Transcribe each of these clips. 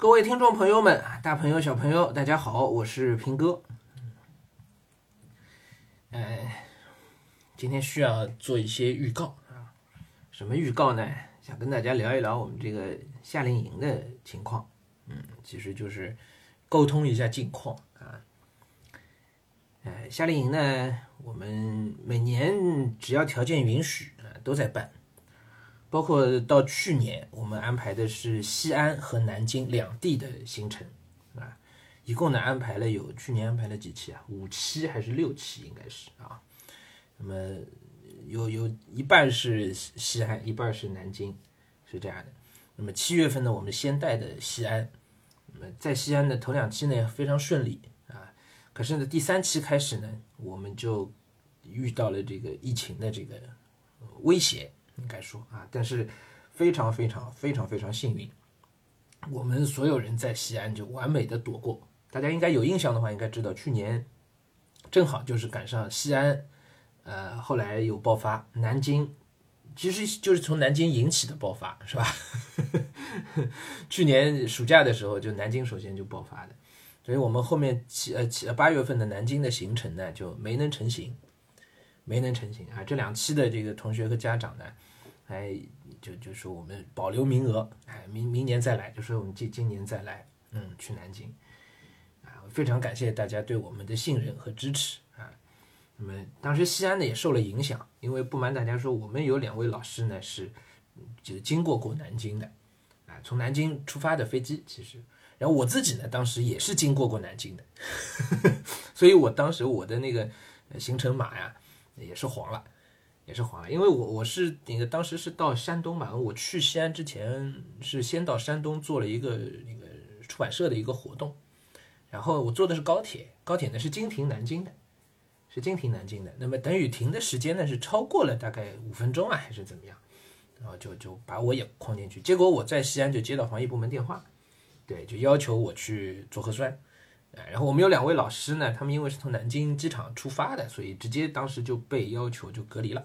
各位听众朋友们，大朋友小朋友，大家好，我是平哥。哎，今天需要做一些预告啊，什么预告呢？想跟大家聊一聊我们这个夏令营的情况。嗯，其实就是沟通一下近况啊。哎，夏令营呢，我们每年只要条件允许啊，都在办。包括到去年，我们安排的是西安和南京两地的行程，啊，一共呢安排了有去年安排了几期啊？五期还是六期？应该是啊。那么有有一半是西安，一半是南京，是这样的。那么七月份呢，我们先带的西安，那么在西安的头两期呢非常顺利啊。可是呢，第三期开始呢，我们就遇到了这个疫情的这个威胁。应该说啊，但是非常非常非常非常幸运，我们所有人在西安就完美的躲过。大家应该有印象的话，应该知道去年正好就是赶上西安，呃，后来有爆发，南京其实就是从南京引起的爆发，是吧？去年暑假的时候，就南京首先就爆发的，所以我们后面七呃七八月份的南京的行程呢就没能成行，没能成型啊。这两期的这个同学和家长呢。哎，就就说我们保留名额，哎，明明年再来，就说我们今今年再来，嗯，去南京，啊，非常感谢大家对我们的信任和支持啊。那么当时西安呢也受了影响，因为不瞒大家说，我们有两位老师呢是就经过过南京的，啊，从南京出发的飞机，其实，然后我自己呢当时也是经过过南京的，所以我当时我的那个行程码呀也是黄了。也是黄了，因为我我是那个当时是到山东嘛，我去西安之前是先到山东做了一个那个出版社的一个活动，然后我坐的是高铁，高铁呢是经停南京的，是经停南京的，那么等雨停的时间呢是超过了大概五分钟啊还是怎么样，然后就就把我也框进去，结果我在西安就接到防疫部门电话，对，就要求我去做核酸。然后我们有两位老师呢，他们因为是从南京机场出发的，所以直接当时就被要求就隔离了。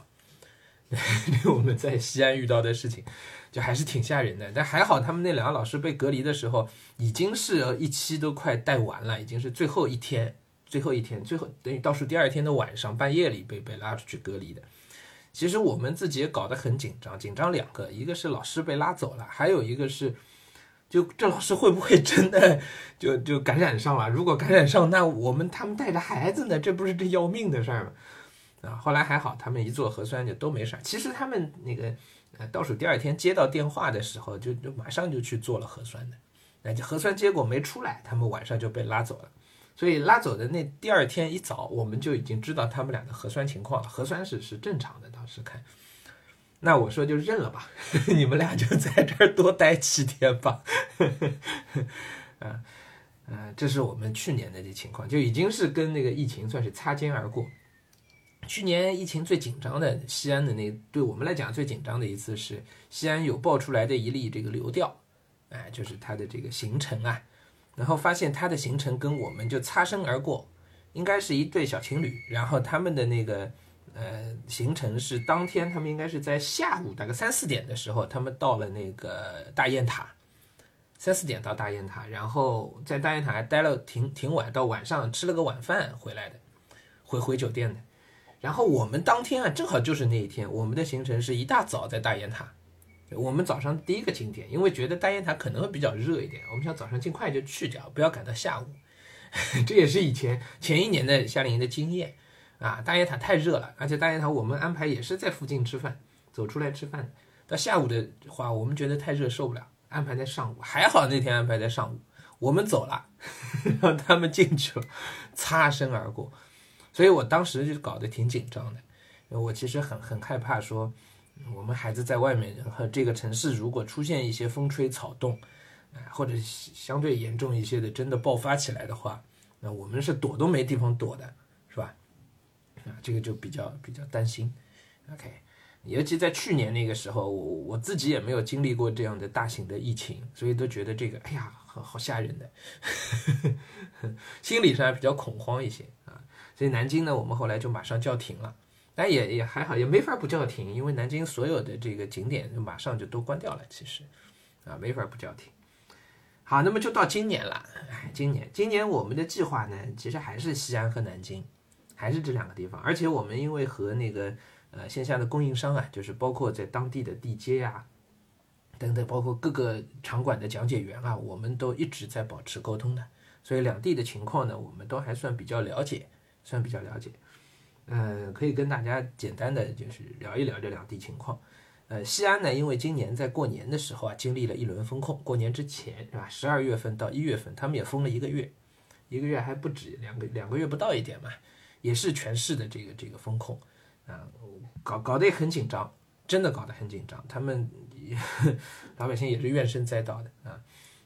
对我们在西安遇到的事情，就还是挺吓人的。但还好，他们那两个老师被隔离的时候，已经是一期都快带完了，已经是最后一天，最后一天，最后等于倒数第二天的晚上半夜里被被拉出去隔离的。其实我们自己也搞得很紧张，紧张两个，一个是老师被拉走了，还有一个是。就这老师会不会真的 就就感染上了？如果感染上，那我们他们带着孩子呢？这不是这要命的事儿吗？啊，后来还好，他们一做核酸就都没事儿。其实他们那个呃倒数第二天接到电话的时候，就就马上就去做了核酸的。那就核酸结果没出来，他们晚上就被拉走了。所以拉走的那第二天一早，我们就已经知道他们俩的核酸情况了。核酸是是正常的，当时看。那我说就认了吧，你们俩就在这儿多待七天吧。嗯嗯，这是我们去年的这情况，就已经是跟那个疫情算是擦肩而过。去年疫情最紧张的西安的那，对我们来讲最紧张的一次是西安有爆出来的一例这个流调，哎，就是他的这个行程啊，然后发现他的行程跟我们就擦身而过，应该是一对小情侣，然后他们的那个。呃，行程是当天，他们应该是在下午大概三四点的时候，他们到了那个大雁塔，三四点到大雁塔，然后在大雁塔还待了挺挺晚，到晚上吃了个晚饭回来的，回回酒店的。然后我们当天啊，正好就是那一天，我们的行程是一大早在大雁塔，我们早上第一个景点，因为觉得大雁塔可能会比较热一点，我们想早上尽快就去掉，不要赶到下午。这也是以前前一年的夏令营的经验。啊，大雁塔太热了，而且大雁塔我们安排也是在附近吃饭，走出来吃饭。到下午的话，我们觉得太热受不了，安排在上午。还好那天安排在上午，我们走了，让他们进去了，擦身而过。所以我当时就搞得挺紧张的，我其实很很害怕说，我们孩子在外面和这个城市如果出现一些风吹草动，啊或者相对严重一些的，真的爆发起来的话，那我们是躲都没地方躲的，这个就比较比较担心，OK，尤其在去年那个时候，我我自己也没有经历过这样的大型的疫情，所以都觉得这个，哎呀，好好吓人的，心理上比较恐慌一些啊。所以南京呢，我们后来就马上叫停了，但也也还好，也没法不叫停，因为南京所有的这个景点就马上就都关掉了，其实啊，没法不叫停。好，那么就到今年了。哎，今年，今年我们的计划呢，其实还是西安和南京，还是这两个地方。而且我们因为和那个呃线下的供应商啊，就是包括在当地的地接呀等等，包括各个场馆的讲解员啊，我们都一直在保持沟通的。所以两地的情况呢，我们都还算比较了解，算比较了解。嗯，可以跟大家简单的就是聊一聊这两地情况。呃，西安呢，因为今年在过年的时候啊，经历了一轮封控。过年之前是吧？十二月份到一月份，他们也封了一个月，一个月还不止，两个两个月不到一点嘛，也是全市的这个这个风控啊，搞搞得也很紧张，真的搞得很紧张。他们老百姓也是怨声载道的啊。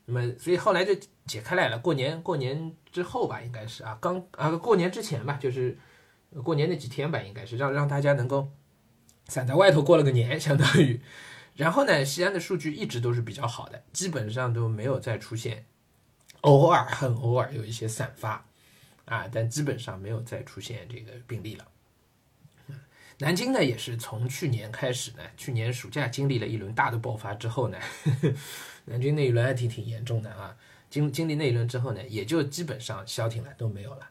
那么，所以后来就解开来了。过年过年之后吧，应该是啊，刚啊过年之前吧，就是过年那几天吧，应该是让让大家能够。散在外头过了个年，相当于，然后呢，西安的数据一直都是比较好的，基本上都没有再出现，偶尔很偶尔有一些散发，啊，但基本上没有再出现这个病例了。南京呢，也是从去年开始呢，去年暑假经历了一轮大的爆发之后呢，南京那一轮还挺挺严重的啊，经经历那一轮之后呢，也就基本上消停了，都没有了，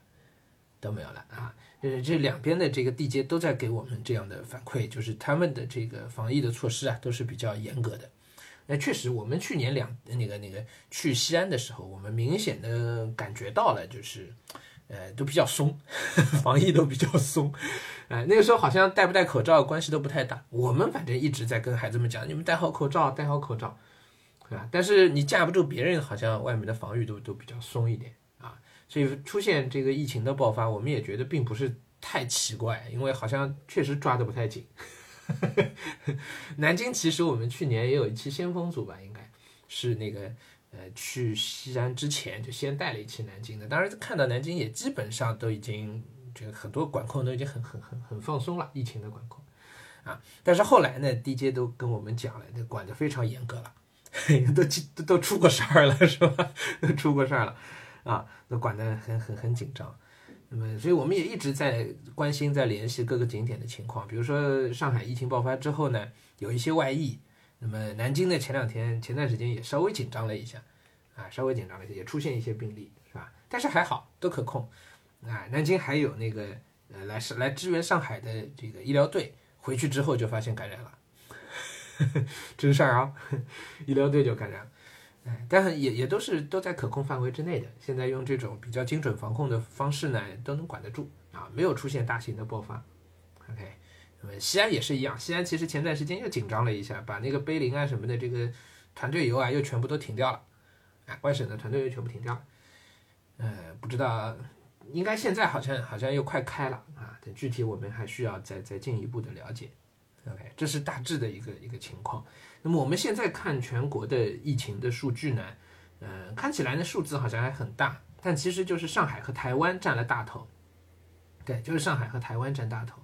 都没有了啊。呃，这两边的这个地接都在给我们这样的反馈，就是他们的这个防疫的措施啊，都是比较严格的。那确实，我们去年两那个那个去西安的时候，我们明显的感觉到了，就是呃都比较松，防疫都比较松。哎，那个时候好像戴不戴口罩关系都不太大。我们反正一直在跟孩子们讲，你们戴好口罩，戴好口罩，对吧？但是你架不住别人，好像外面的防御都都比较松一点啊。所以出现这个疫情的爆发，我们也觉得并不是太奇怪，因为好像确实抓得不太紧。南京其实我们去年也有一期先锋组吧，应该是那个呃去西安之前就先带了一期南京的，当然看到南京也基本上都已经这个很多管控都已经很很很很放松了，疫情的管控啊。但是后来呢，DJ 都跟我们讲了，那管得非常严格了，都都都出过事儿了 是吧？都出过事儿了。啊，都管得很很很紧张，那么，所以我们也一直在关心、在联系各个景点的情况。比如说上海疫情爆发之后呢，有一些外溢，那么南京呢前两天、前段时间也稍微紧张了一下，啊，稍微紧张了一下，也出现一些病例，是吧？但是还好，都可控。啊，南京还有那个呃来是来支援上海的这个医疗队，回去之后就发现感染了，真事儿啊，医疗队就感染了。但也也都是都在可控范围之内的。现在用这种比较精准防控的方式呢，都能管得住啊，没有出现大型的爆发。OK，西安也是一样，西安其实前段时间又紧张了一下，把那个碑林啊什么的这个团队游啊又全部都停掉了，啊，外省的团队又全部停掉了。呃，不知道，应该现在好像好像又快开了啊，等具体我们还需要再再进一步的了解。OK，这是大致的一个一个情况。那么我们现在看全国的疫情的数据呢，呃，看起来呢数字好像还很大，但其实就是上海和台湾占了大头。对，就是上海和台湾占大头。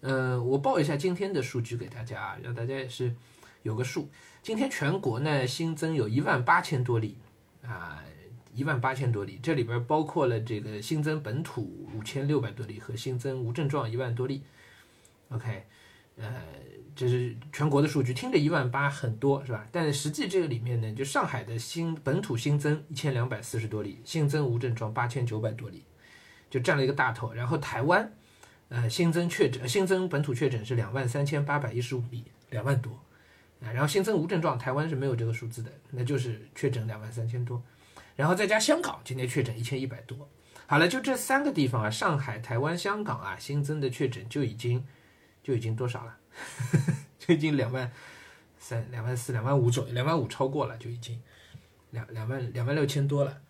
呃，我报一下今天的数据给大家啊，让大家也是有个数。今天全国呢新增有一万八千多例啊，一万八千多例，这里边包括了这个新增本土五千六百多例和新增无症状一万多例。OK，呃。这是全国的数据，听着一万八很多是吧？但实际这个里面呢，就上海的新本土新增一千两百四十多例，新增无症状八千九百多例，就占了一个大头。然后台湾，呃，新增确诊、新增本土确诊是两万三千八百一十五例，两万多啊。然后新增无症状，台湾是没有这个数字的，那就是确诊两万三千多。然后再加香港，今天确诊一千一百多。好了，就这三个地方啊，上海、台湾、香港啊，新增的确诊就已经就已经多少了？就已经两万三、两万四、两万五左右，两万五超过了，就已经两两万两万六千多了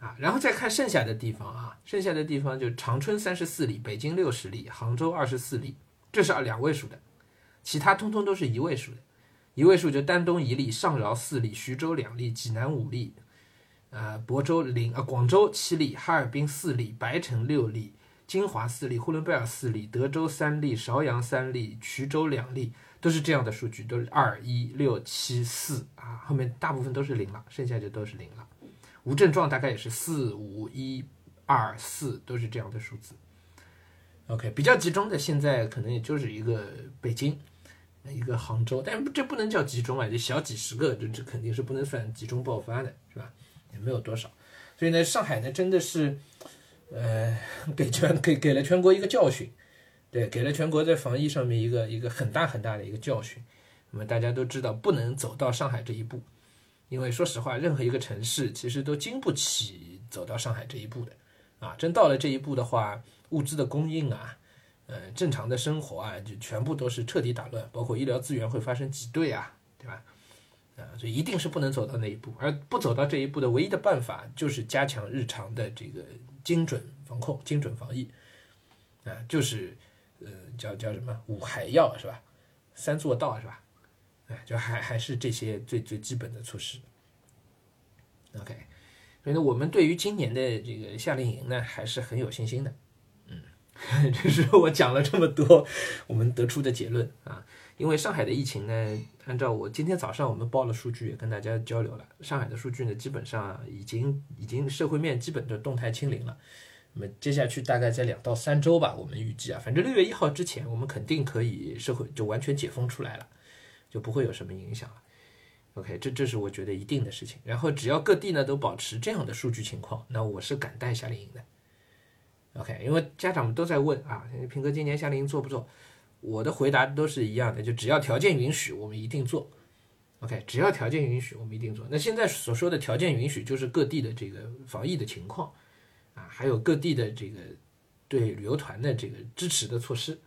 啊！然后再看剩下的地方啊，剩下的地方就长春三十四例，北京六十例，杭州二十四例，这是两位数的，其他通通都是一位数的，一位数就丹东一例，上饶四例，徐州两例，济南五例，呃，亳州零啊，广州七例，哈尔滨四例，白城六例。金华四例，呼伦贝尔四例，德州三例，邵阳三例，衢州两例，都是这样的数据，都是二一六七四啊，后面大部分都是零了，剩下就都是零了。无症状大概也是四五一二四，都是这样的数字。OK，比较集中的现在可能也就是一个北京，一个杭州，但这不能叫集中啊，这小几十个，这这肯定是不能算集中爆发的，是吧？也没有多少。所以呢，上海呢真的是，呃，给全给给了全国一个教训，对，给了全国在防疫上面一个一个很大很大的一个教训。那么大家都知道，不能走到上海这一步，因为说实话，任何一个城市其实都经不起走到上海这一步的。啊，真到了这一步的话，物资的供应啊，呃，正常的生活啊，就全部都是彻底打乱，包括医疗资源会发生挤兑啊，对吧？啊，所以一定是不能走到那一步，而不走到这一步的唯一的办法就是加强日常的这个精准防控、精准防疫，啊，就是呃叫叫什么五海药是吧？三做到是吧？哎，就还还是这些最最基本的措施。OK，所以呢，我们对于今年的这个夏令营呢，还是很有信心的。嗯，这是我讲了这么多，我们得出的结论啊。因为上海的疫情呢，按照我今天早上我们报了数据，也跟大家交流了。上海的数据呢，基本上已经已经社会面基本的动态清零了。那么接下去大概在两到三周吧，我们预计啊，反正六月一号之前，我们肯定可以社会就完全解封出来了，就不会有什么影响了。OK，这这是我觉得一定的事情。然后只要各地呢都保持这样的数据情况，那我是敢带夏令营的。OK，因为家长们都在问啊，平哥今年夏令营做不做？我的回答都是一样的，就只要条件允许，我们一定做。OK，只要条件允许，我们一定做。那现在所说的条件允许，就是各地的这个防疫的情况啊，还有各地的这个对旅游团的这个支持的措施。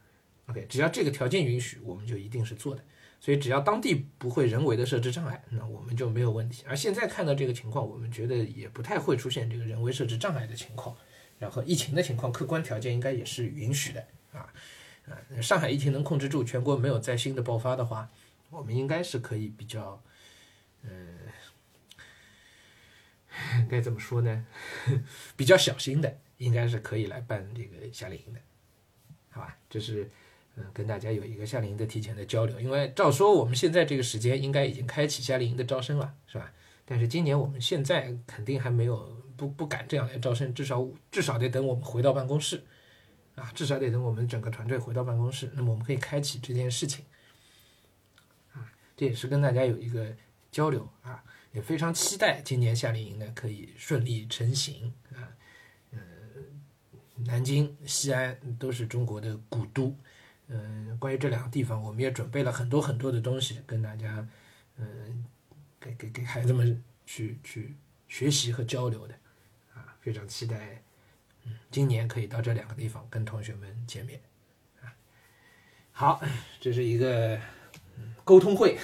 OK，只要这个条件允许，我们就一定是做的。所以只要当地不会人为的设置障碍，那我们就没有问题。而现在看到这个情况，我们觉得也不太会出现这个人为设置障碍的情况。然后疫情的情况，客观条件应该也是允许的啊。啊，上海疫情能控制住，全国没有再新的爆发的话，我们应该是可以比较，嗯，该怎么说呢？比较小心的，应该是可以来办这个夏令营的，好吧？这是嗯，跟大家有一个夏令营的提前的交流。因为照说我们现在这个时间应该已经开启夏令营的招生了，是吧？但是今年我们现在肯定还没有不不敢这样来招生，至少至少得等我们回到办公室。啊，至少得等我们整个团队回到办公室，那么我们可以开启这件事情。啊，这也是跟大家有一个交流啊，也非常期待今年夏令营呢可以顺利成行啊。呃，南京、西安都是中国的古都，嗯，关于这两个地方，我们也准备了很多很多的东西跟大家，嗯，给给给孩子们去去学习和交流的，啊，非常期待。嗯今年可以到这两个地方跟同学们见面，啊，好，这是一个沟通会，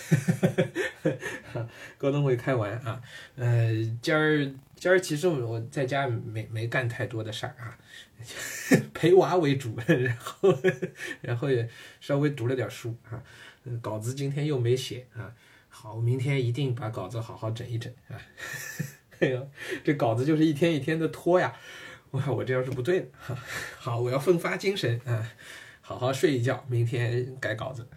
沟通会开完啊，呃，今儿今儿其实我在家没没干太多的事儿啊，陪娃为主，然后然后也稍微读了点书啊，稿子今天又没写啊，好，明天一定把稿子好好整一整啊，哎呦，这稿子就是一天一天的拖呀。哇，我这样是不对的。好，我要奋发精神啊，好好睡一觉，明天改稿子。